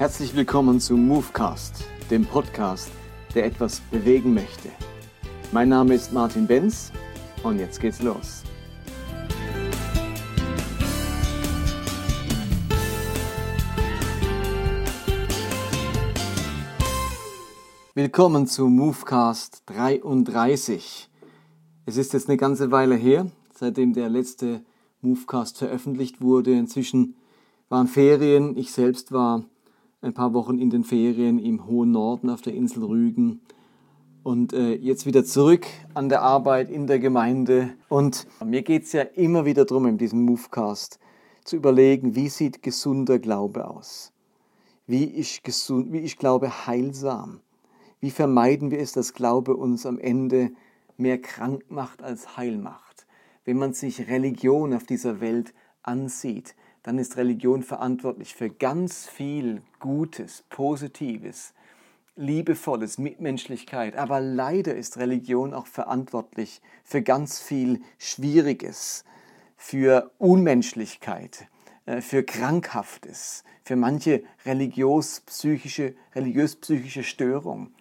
Herzlich willkommen zu Movecast, dem Podcast, der etwas bewegen möchte. Mein Name ist Martin Benz und jetzt geht's los. Willkommen zu Movecast 33. Es ist jetzt eine ganze Weile her, seitdem der letzte Movecast veröffentlicht wurde. Inzwischen waren Ferien. Ich selbst war ein paar Wochen in den Ferien im hohen Norden auf der Insel Rügen und äh, jetzt wieder zurück an der Arbeit in der Gemeinde. Und mir geht es ja immer wieder darum, in diesem Movecast zu überlegen, wie sieht gesunder Glaube aus? Wie ist, gesund, wie ist Glaube heilsam? Wie vermeiden wir es, dass Glaube uns am Ende mehr krank macht als heil macht? Wenn man sich Religion auf dieser Welt ansieht, dann ist Religion verantwortlich für ganz viel Gutes, Positives, Liebevolles, Mitmenschlichkeit. Aber leider ist Religion auch verantwortlich für ganz viel Schwieriges, für Unmenschlichkeit, äh, für Krankhaftes, für manche religiös-psychische religiös Störung.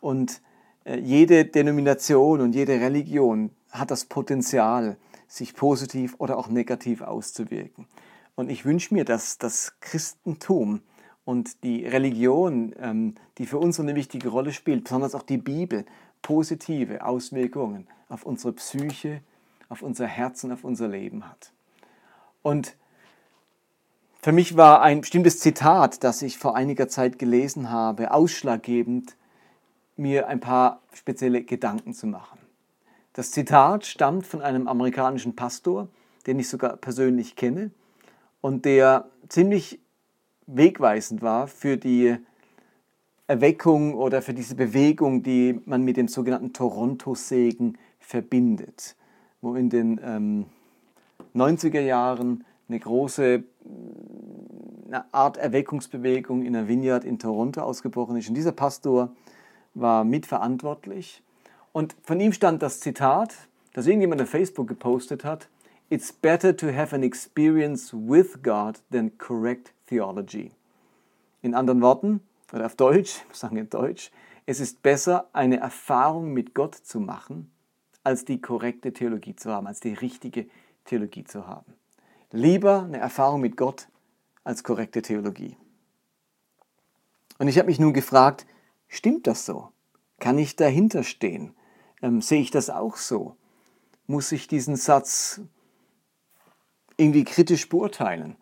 Und äh, jede Denomination und jede Religion hat das Potenzial, sich positiv oder auch negativ auszuwirken. Und ich wünsche mir, dass das Christentum und die Religion, ähm, die für uns eine wichtige Rolle spielt, besonders auch die Bibel, positive Auswirkungen auf unsere Psyche, auf unser Herz und auf unser Leben hat. Und für mich war ein bestimmtes Zitat, das ich vor einiger Zeit gelesen habe, ausschlaggebend, mir ein paar spezielle Gedanken zu machen. Das Zitat stammt von einem amerikanischen Pastor, den ich sogar persönlich kenne und der ziemlich wegweisend war für die Erweckung oder für diese Bewegung, die man mit dem sogenannten Toronto-Segen verbindet, wo in den ähm, 90er Jahren eine große eine Art Erweckungsbewegung in der Vineyard in Toronto ausgebrochen ist. Und dieser Pastor war mitverantwortlich. Und von ihm stand das Zitat, das irgendjemand auf Facebook gepostet hat, It's better to have an experience with God than correct theology. In anderen Worten, oder auf Deutsch, ich sagen in Deutsch, es ist besser, eine Erfahrung mit Gott zu machen, als die korrekte Theologie zu haben, als die richtige Theologie zu haben. Lieber eine Erfahrung mit Gott als korrekte Theologie. Und ich habe mich nun gefragt, stimmt das so? Kann ich dahinter stehen? Ähm, sehe ich das auch so? Muss ich diesen Satz irgendwie kritisch beurteilen.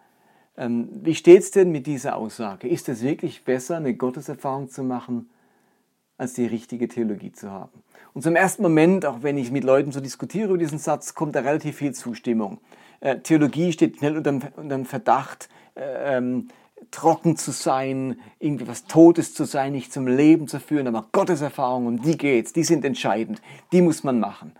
Ähm, wie steht es denn mit dieser Aussage? Ist es wirklich besser, eine Gotteserfahrung zu machen, als die richtige Theologie zu haben? Und zum ersten Moment, auch wenn ich mit Leuten so diskutiere über diesen Satz, kommt da relativ viel Zustimmung. Äh, Theologie steht schnell unter, dem Verdacht, äh, ähm, trocken zu sein, irgendwie was Totes zu sein, nicht zum Leben zu führen, aber Gotteserfahrung, um die geht's, die sind entscheidend, die muss man machen.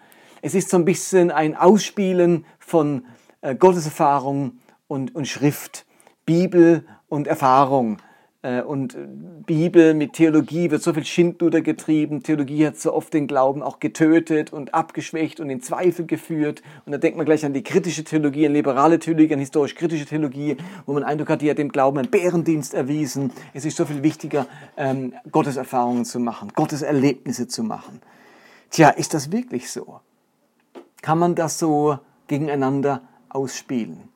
Es ist so ein bisschen ein Ausspielen von äh, Gotteserfahrung und, und Schrift, Bibel und Erfahrung. Äh, und Bibel mit Theologie wird so viel Schindluder getrieben. Theologie hat so oft den Glauben auch getötet und abgeschwächt und in Zweifel geführt. Und da denkt man gleich an die kritische Theologie, an liberale Theologie, an historisch-kritische Theologie, wo man Eindruck hat, die hat dem Glauben einen Bärendienst erwiesen. Es ist so viel wichtiger, ähm, Gottes Erfahrungen zu machen, Gottes Erlebnisse zu machen. Tja, ist das wirklich so? Kann man das so gegeneinander ausspielen.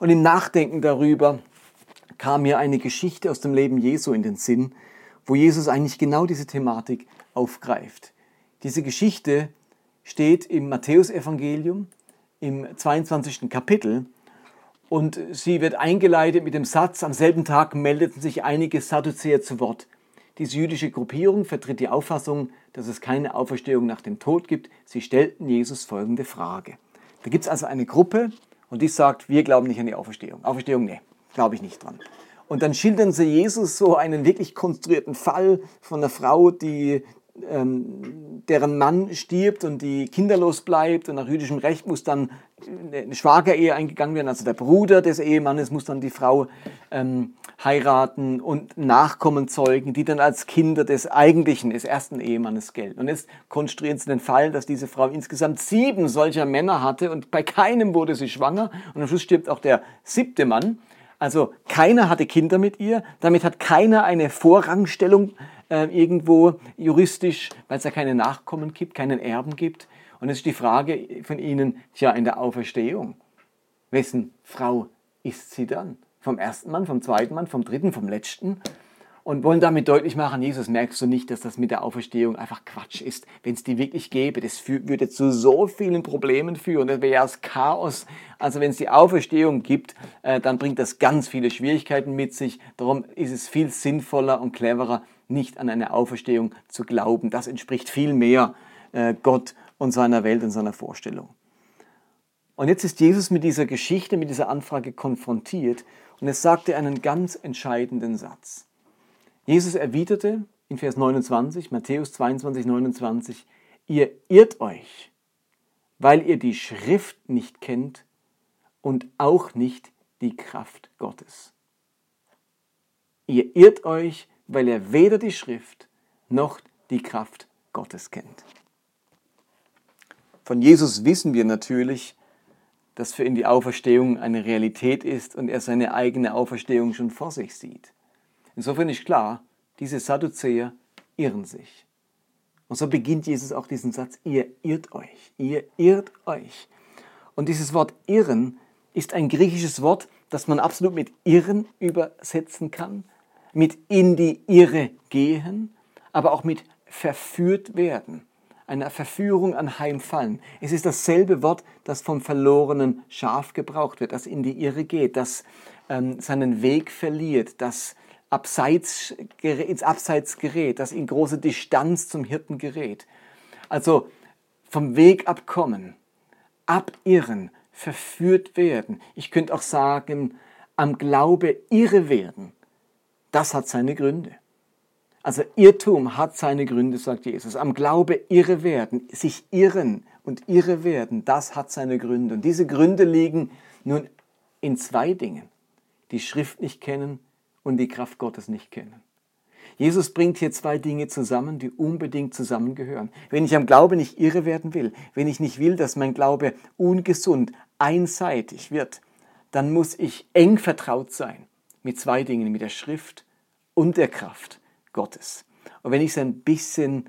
Und im Nachdenken darüber kam mir eine Geschichte aus dem Leben Jesu in den Sinn, wo Jesus eigentlich genau diese Thematik aufgreift. Diese Geschichte steht im Matthäusevangelium im 22. Kapitel und sie wird eingeleitet mit dem Satz, am selben Tag meldeten sich einige Sadduzäer zu Wort. Diese jüdische Gruppierung vertritt die Auffassung, dass es keine Auferstehung nach dem Tod gibt. Sie stellten Jesus folgende Frage. Da gibt es also eine Gruppe und die sagt, wir glauben nicht an die Auferstehung. Auferstehung, nee, glaube ich nicht dran. Und dann schildern sie Jesus so einen wirklich konstruierten Fall von einer Frau, die ähm, deren Mann stirbt und die kinderlos bleibt und nach jüdischem Recht muss dann eine Schwagerehe eingegangen werden, also der Bruder des Ehemannes muss dann die Frau ähm, heiraten und Nachkommen zeugen, die dann als Kinder des eigentlichen, des ersten Ehemannes gelten. Und jetzt konstruieren sie den Fall, dass diese Frau insgesamt sieben solcher Männer hatte und bei keinem wurde sie schwanger und am Schluss stirbt auch der siebte Mann. Also keiner hatte Kinder mit ihr, damit hat keiner eine Vorrangstellung äh, irgendwo juristisch, weil es ja keine Nachkommen gibt, keinen Erben gibt. Und es ist die Frage von ihnen, tja, in der Auferstehung, wessen Frau ist sie dann? Vom ersten Mann, vom zweiten Mann, vom dritten, vom letzten? Und wollen damit deutlich machen, Jesus, merkst du nicht, dass das mit der Auferstehung einfach Quatsch ist? Wenn es die wirklich gäbe, das würde zu so vielen Problemen führen, das wäre ja das Chaos. Also wenn es die Auferstehung gibt, äh, dann bringt das ganz viele Schwierigkeiten mit sich. Darum ist es viel sinnvoller und cleverer, nicht an eine Auferstehung zu glauben. Das entspricht viel mehr äh, Gott und seiner Welt und seiner Vorstellung. Und jetzt ist Jesus mit dieser Geschichte, mit dieser Anfrage konfrontiert und es sagte einen ganz entscheidenden Satz. Jesus erwiderte in Vers 29, Matthäus 22, 29, ihr irrt euch, weil ihr die Schrift nicht kennt und auch nicht die Kraft Gottes. Ihr irrt euch, weil ihr weder die Schrift noch die Kraft Gottes kennt. Von Jesus wissen wir natürlich, dass für ihn die Auferstehung eine Realität ist und er seine eigene Auferstehung schon vor sich sieht. Insofern ist klar, diese Sadduzäer irren sich. Und so beginnt Jesus auch diesen Satz, ihr irrt euch, ihr irrt euch. Und dieses Wort irren ist ein griechisches Wort, das man absolut mit irren übersetzen kann, mit in die Irre gehen, aber auch mit verführt werden, einer Verführung anheimfallen. Es ist dasselbe Wort, das vom verlorenen Schaf gebraucht wird, das in die Irre geht, das ähm, seinen Weg verliert, das abseits, ins Abseits gerät, das in große Distanz zum Hirten gerät. Also vom Weg abkommen, abirren, verführt werden. Ich könnte auch sagen, am Glaube irre werden. Das hat seine Gründe. Also Irrtum hat seine Gründe, sagt Jesus. Am Glaube irre werden, sich irren und irre werden, das hat seine Gründe. Und diese Gründe liegen nun in zwei Dingen. Die Schrift nicht kennen und die Kraft Gottes nicht kennen. Jesus bringt hier zwei Dinge zusammen, die unbedingt zusammengehören. Wenn ich am Glaube nicht irre werden will, wenn ich nicht will, dass mein Glaube ungesund, einseitig wird, dann muss ich eng vertraut sein mit zwei Dingen, mit der Schrift und der Kraft Gottes. Und wenn ich es ein bisschen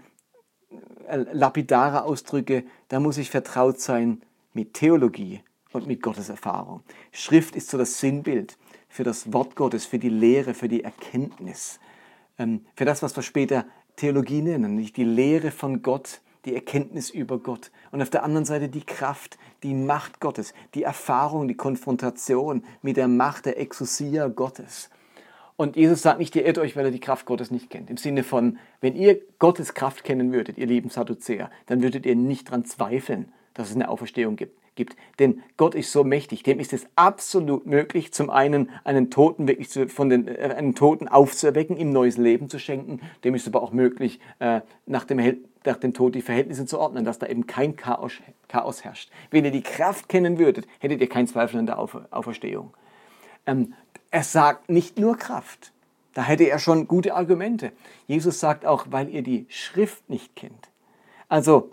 äh, lapidarer ausdrücke, dann muss ich vertraut sein mit Theologie und mit Gottes Erfahrung. Schrift ist so das Sinnbild für das Wort Gottes, für die Lehre, für die Erkenntnis, ähm, für das, was wir später Theologie nennen, nicht die Lehre von Gott, die Erkenntnis über Gott und auf der anderen Seite die Kraft, die Macht Gottes, die Erfahrung, die Konfrontation mit der Macht der Exousia Gottes. Und Jesus sagt nicht, ihr irrt euch, weil ihr die Kraft Gottes nicht kennt. Im Sinne von, wenn ihr Gottes Kraft kennen würdet, ihr lieben Sadduzäer, dann würdet ihr nicht daran zweifeln, dass es eine Auferstehung gibt gibt. Denn Gott ist so mächtig, dem ist es absolut möglich, zum einen einen Toten wirklich zu, von den äh, einen Toten aufzuerwecken, ihm neues Leben zu schenken. Dem ist aber auch möglich, äh, nach, dem, nach dem Tod die Verhältnisse zu ordnen, dass da eben kein Chaos, Chaos herrscht. Wenn ihr die Kraft kennen würdet, hättet ihr keinen Zweifel an der Aufer, Auferstehung. Ähm, er sagt nicht nur Kraft. Da hätte er schon gute Argumente. Jesus sagt auch, weil ihr die Schrift nicht kennt. Also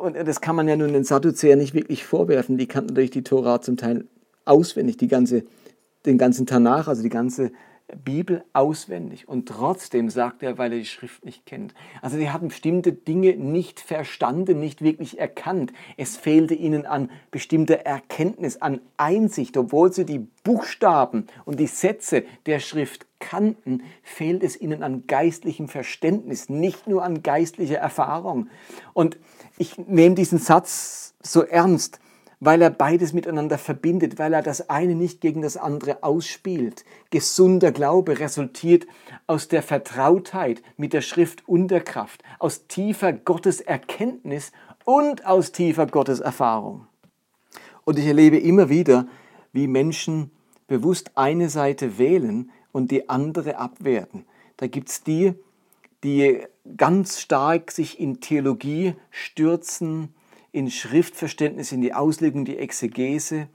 und das kann man ja nun den Sadduzäern nicht wirklich vorwerfen. Die kannten natürlich die Tora zum Teil auswendig, die ganze, den ganzen Tanach, also die ganze Bibel auswendig. Und trotzdem sagt er, weil er die Schrift nicht kennt. Also sie haben bestimmte Dinge nicht verstanden, nicht wirklich erkannt. Es fehlte ihnen an bestimmter Erkenntnis, an Einsicht. Obwohl sie die Buchstaben und die Sätze der Schrift kannten, fehlt es ihnen an geistlichem Verständnis, nicht nur an geistlicher Erfahrung. Und ich nehme diesen Satz so ernst, weil er beides miteinander verbindet, weil er das eine nicht gegen das andere ausspielt. Gesunder Glaube resultiert aus der Vertrautheit mit der Schrift und der Kraft, aus tiefer Gotteserkenntnis und aus tiefer Gotteserfahrung. Und ich erlebe immer wieder, wie Menschen bewusst eine Seite wählen und die andere abwerten. Da gibt es die, die ganz stark sich in Theologie stürzen, in Schriftverständnis, in die Auslegung, die Exegese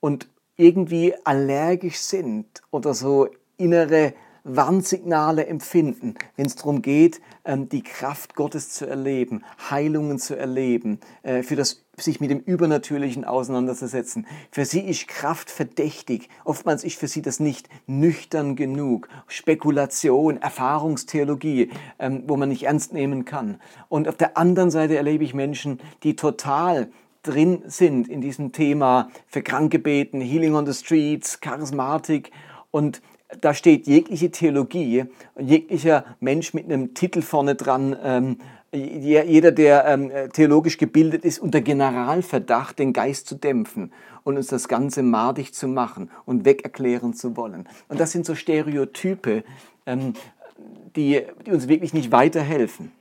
und irgendwie allergisch sind oder so innere Warnsignale empfinden, wenn es darum geht, ähm, die Kraft Gottes zu erleben, Heilungen zu erleben, äh, für das sich mit dem Übernatürlichen auseinanderzusetzen. Für sie ist Kraft verdächtig. Oftmals ist für sie das nicht nüchtern genug. Spekulation, Erfahrungstheologie, ähm, wo man nicht ernst nehmen kann. Und auf der anderen Seite erlebe ich Menschen, die total drin sind in diesem Thema für Kranke beten, Healing on the Streets, Charismatik und da steht jegliche Theologie jeglicher Mensch mit einem Titel vorne dran, ähm, jeder, der ähm, theologisch gebildet ist, unter Generalverdacht, den Geist zu dämpfen und uns das Ganze madig zu machen und wegerklären zu wollen. Und das sind so Stereotype, ähm, die, die uns wirklich nicht weiterhelfen.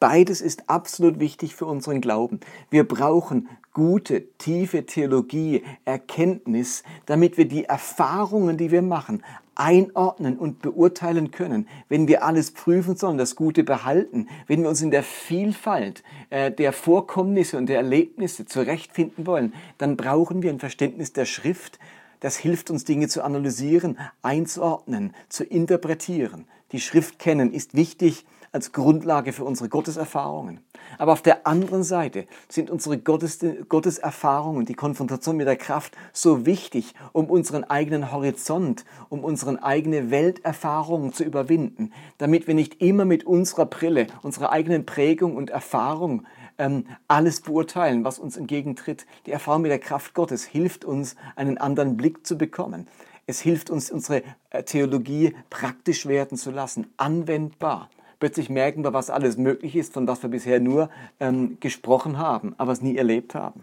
Beides ist absolut wichtig für unseren Glauben. Wir brauchen gute, tiefe Theologie, Erkenntnis, damit wir die Erfahrungen, die wir machen, einordnen und beurteilen können. Wenn wir alles prüfen sollen, das Gute behalten, wenn wir uns in der Vielfalt äh, der Vorkommnisse und der Erlebnisse zurechtfinden wollen, dann brauchen wir ein Verständnis der Schrift. Das hilft uns, Dinge zu analysieren, einzuordnen, zu interpretieren. Die Schrift kennen ist wichtig, als Grundlage für unsere Gotteserfahrungen. Aber auf der anderen Seite sind unsere Gottes, Gotteserfahrungen, die Konfrontation mit der Kraft so wichtig, um unseren eigenen Horizont, um unsere eigene Welterfahrung zu überwinden, damit wir nicht immer mit unserer Brille, unserer eigenen Prägung und Erfahrung ähm, alles beurteilen, was uns entgegentritt. Die Erfahrung mit der Kraft Gottes hilft uns, einen anderen Blick zu bekommen. Es hilft uns, unsere äh, Theologie praktisch werden zu lassen, anwendbar. Plötzlich merken wir, was alles möglich ist, von was wir bisher nur ähm, gesprochen haben, aber es nie erlebt haben.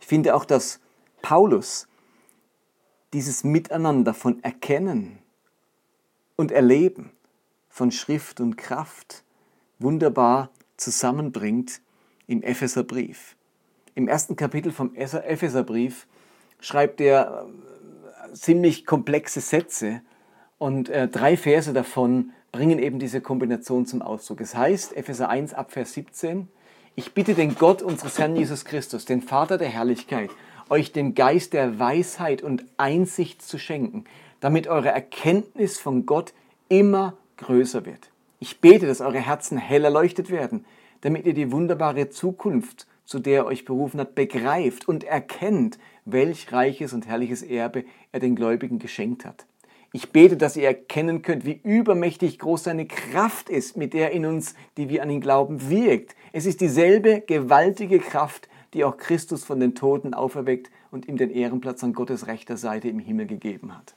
Ich finde auch, dass Paulus dieses Miteinander von Erkennen und Erleben von Schrift und Kraft wunderbar zusammenbringt im Epheserbrief. Im ersten Kapitel vom Epheserbrief schreibt er äh, ziemlich komplexe Sätze und äh, drei Verse davon bringen eben diese Kombination zum Ausdruck. Es heißt, Epheser 1 ab Vers 17, ich bitte den Gott unseres Herrn Jesus Christus, den Vater der Herrlichkeit, euch den Geist der Weisheit und Einsicht zu schenken, damit eure Erkenntnis von Gott immer größer wird. Ich bete, dass eure Herzen hell erleuchtet werden, damit ihr die wunderbare Zukunft, zu der er euch berufen hat, begreift und erkennt, welch reiches und herrliches Erbe er den Gläubigen geschenkt hat. Ich bete, dass ihr erkennen könnt, wie übermächtig groß seine Kraft ist, mit der in uns, die wir an ihn glauben, wirkt. Es ist dieselbe gewaltige Kraft, die auch Christus von den Toten auferweckt und ihm den Ehrenplatz an Gottes rechter Seite im Himmel gegeben hat.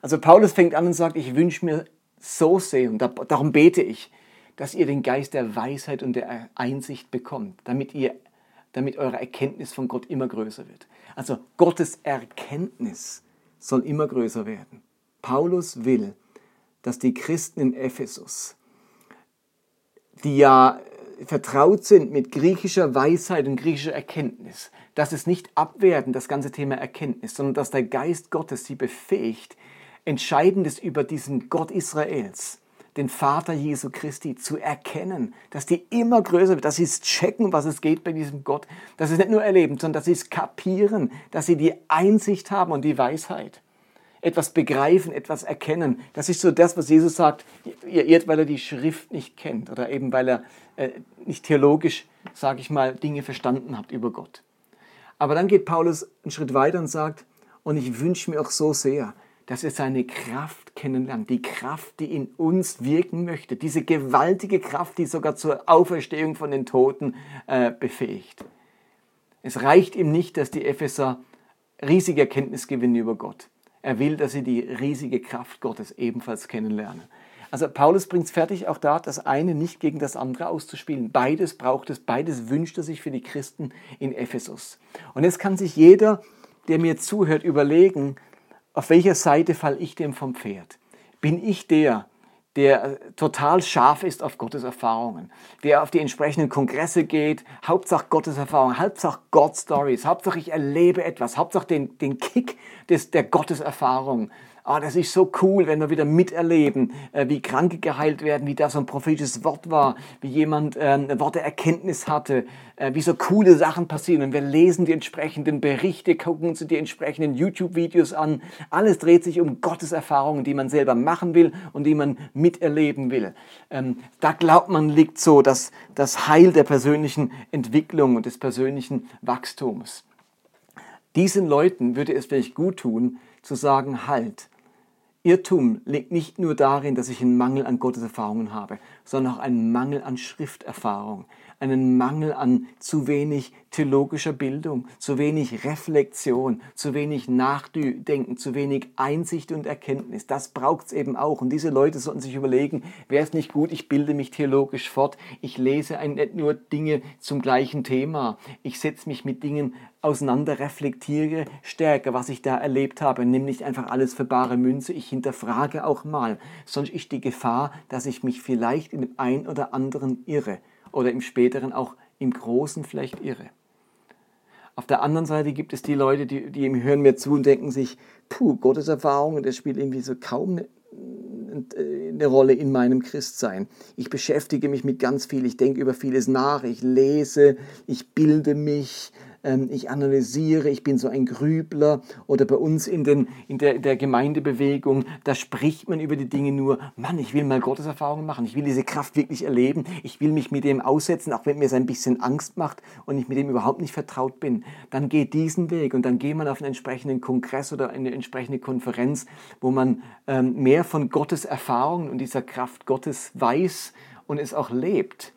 Also Paulus fängt an und sagt, ich wünsche mir so sehr, und darum bete ich, dass ihr den Geist der Weisheit und der Einsicht bekommt, damit ihr damit eure Erkenntnis von Gott immer größer wird. Also Gottes Erkenntnis soll immer größer werden. Paulus will, dass die Christen in Ephesus, die ja vertraut sind mit griechischer Weisheit und griechischer Erkenntnis, dass es nicht abwerten, das ganze Thema Erkenntnis, sondern dass der Geist Gottes sie befähigt, Entscheidendes über diesen Gott Israels, den Vater Jesu Christi, zu erkennen, dass die immer größer wird, dass sie es checken, was es geht bei diesem Gott, dass sie es nicht nur erleben, sondern dass sie es kapieren, dass sie die Einsicht haben und die Weisheit etwas begreifen, etwas erkennen. Das ist so das, was Jesus sagt, ihr irrt, weil er die Schrift nicht kennt oder eben weil er äh, nicht theologisch, sage ich mal, Dinge verstanden habt über Gott. Aber dann geht Paulus einen Schritt weiter und sagt, und ich wünsche mir auch so sehr, dass ihr seine Kraft kennenlernt, die Kraft, die in uns wirken möchte, diese gewaltige Kraft, die sogar zur Auferstehung von den Toten äh, befähigt. Es reicht ihm nicht, dass die Epheser riesige Erkenntnis gewinnen über Gott. Er will, dass sie die riesige Kraft Gottes ebenfalls kennenlernen. Also Paulus bringt es fertig, auch da das eine nicht gegen das andere auszuspielen. Beides braucht es, beides wünscht er sich für die Christen in Ephesus. Und jetzt kann sich jeder, der mir zuhört, überlegen, auf welcher Seite falle ich dem vom Pferd? Bin ich der, der äh, total scharf ist auf Gottes Erfahrungen, der auf die entsprechenden Kongresse geht, Hauptsache Gottes Erfahrungen, Hauptsache God Stories, Hauptsache ich erlebe etwas, Hauptsache den, den Kick des, der Gottes Erfahrung Ah, das ist so cool, wenn wir wieder miterleben, äh, wie Kranke geheilt werden, wie da so ein prophetisches Wort war, wie jemand äh, ein Wort Erkenntnis hatte, äh, wie so coole Sachen passieren. Und wir lesen die entsprechenden Berichte, gucken uns die entsprechenden YouTube-Videos an. Alles dreht sich um Gottes Erfahrungen, die man selber machen will und die man miterleben will. Ähm, da glaubt man, liegt so das, das Heil der persönlichen Entwicklung und des persönlichen Wachstums. Diesen Leuten würde es vielleicht gut tun, zu sagen, halt, Irrtum liegt nicht nur darin, dass ich einen Mangel an Gotteserfahrungen habe, sondern auch einen Mangel an Schrifterfahrung, einen Mangel an zu wenig theologischer Bildung, zu wenig Reflexion, zu wenig Nachdenken, zu wenig Einsicht und Erkenntnis. Das braucht es eben auch. Und diese Leute sollten sich überlegen, wäre es nicht gut, ich bilde mich theologisch fort, ich lese nicht nur Dinge zum gleichen Thema, ich setze mich mit Dingen auseinander, reflektiere stärker, was ich da erlebt habe, nimm nicht einfach alles für bare Münze, ich hinterfrage auch mal, sonst ist die Gefahr, dass ich mich vielleicht in dem einen oder anderen irre oder im späteren auch im Großen vielleicht irre. Auf der anderen Seite gibt es die Leute, die, die hören mir zu und denken sich, puh, Gottes Erfahrung, das spielt irgendwie so kaum eine, eine Rolle in meinem Christsein. Ich beschäftige mich mit ganz viel, ich denke über vieles nach, ich lese, ich bilde mich, ich analysiere, ich bin so ein Grübler oder bei uns in, den, in, der, der Gemeindebewegung, da spricht man über die Dinge nur, Mann, ich will mal Gotteserfahrungen machen, ich will diese Kraft wirklich erleben, ich will mich mit dem aussetzen, auch wenn mir es ein bisschen Angst macht und ich mit dem überhaupt nicht vertraut bin. Dann geht diesen Weg und dann geht man auf einen entsprechenden Kongress oder eine entsprechende Konferenz, wo man ähm, mehr von Gottes Erfahrungen und dieser Kraft Gottes weiß und es auch lebt.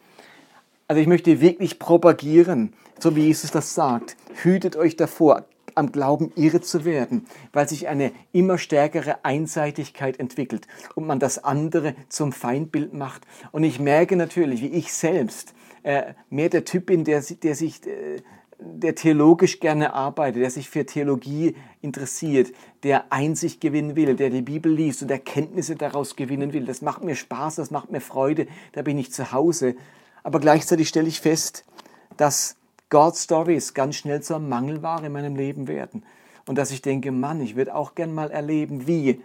Also ich möchte wirklich propagieren, so wie Jesus das sagt. Hütet euch davor, am Glauben irre zu werden, weil sich eine immer stärkere Einseitigkeit entwickelt und man das andere zum Feindbild macht. Und ich merke natürlich, wie ich selbst äh, mehr der Typ bin, der, der sich... Äh, der theologisch gerne arbeitet, der sich für Theologie interessiert, der Einsicht gewinnen will, der die Bibel liest und Erkenntnisse daraus gewinnen will. Das macht mir Spaß, das macht mir Freude, da bin ich zu Hause. Aber gleichzeitig stelle ich fest, dass God Stories ganz schnell zur Mangelware in meinem Leben werden. Und dass ich denke, Mann, ich würde auch gern mal erleben, wie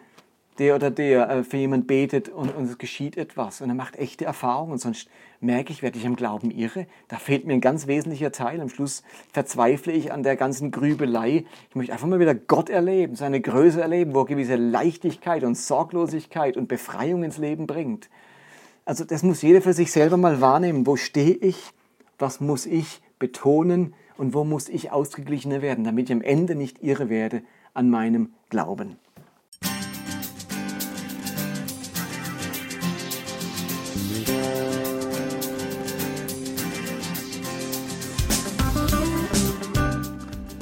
der oder der äh, für jemand betet und, und es geschieht etwas und er macht echte Erfahrungen. Sonst merke ich, werde ich am Glauben irre. Da fehlt mir ein ganz wesentlicher Teil. Am Schluss verzweifle ich an der ganzen Grübelei. Ich möchte einfach mal wieder Gott erleben, seine Größe erleben, wo er gewisse Leichtigkeit und Sorglosigkeit und Befreiung ins Leben bringt. Also das muss jeder für sich selber mal wahrnehmen. Wo stehe ich? Was muss ich betonen und wo muss ich ausgeglichener werden, damit ich am Ende nicht irre werde an meinem Glauben.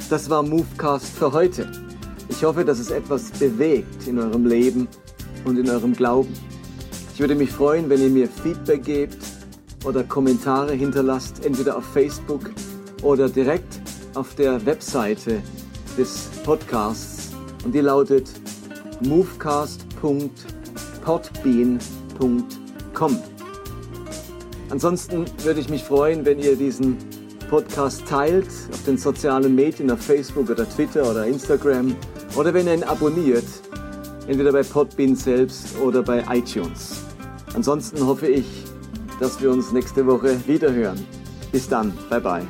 Das war Movecast für heute. Ich hoffe, dass es etwas bewegt in eurem Leben und in eurem Glauben. Ich würde mich freuen, wenn ihr mir Feedback gebt oder Kommentare hinterlasst, entweder auf Facebook oder direkt auf der Webseite des Podcasts. Und die lautet movecast.podbean.com. Ansonsten würde ich mich freuen, wenn ihr diesen Podcast teilt auf den sozialen Medien, auf Facebook oder Twitter oder Instagram oder wenn ihr ihn abonniert, entweder bei Podbean selbst oder bei iTunes. Ansonsten hoffe ich, dass wir uns nächste Woche wieder hören. Bis dann, bye bye.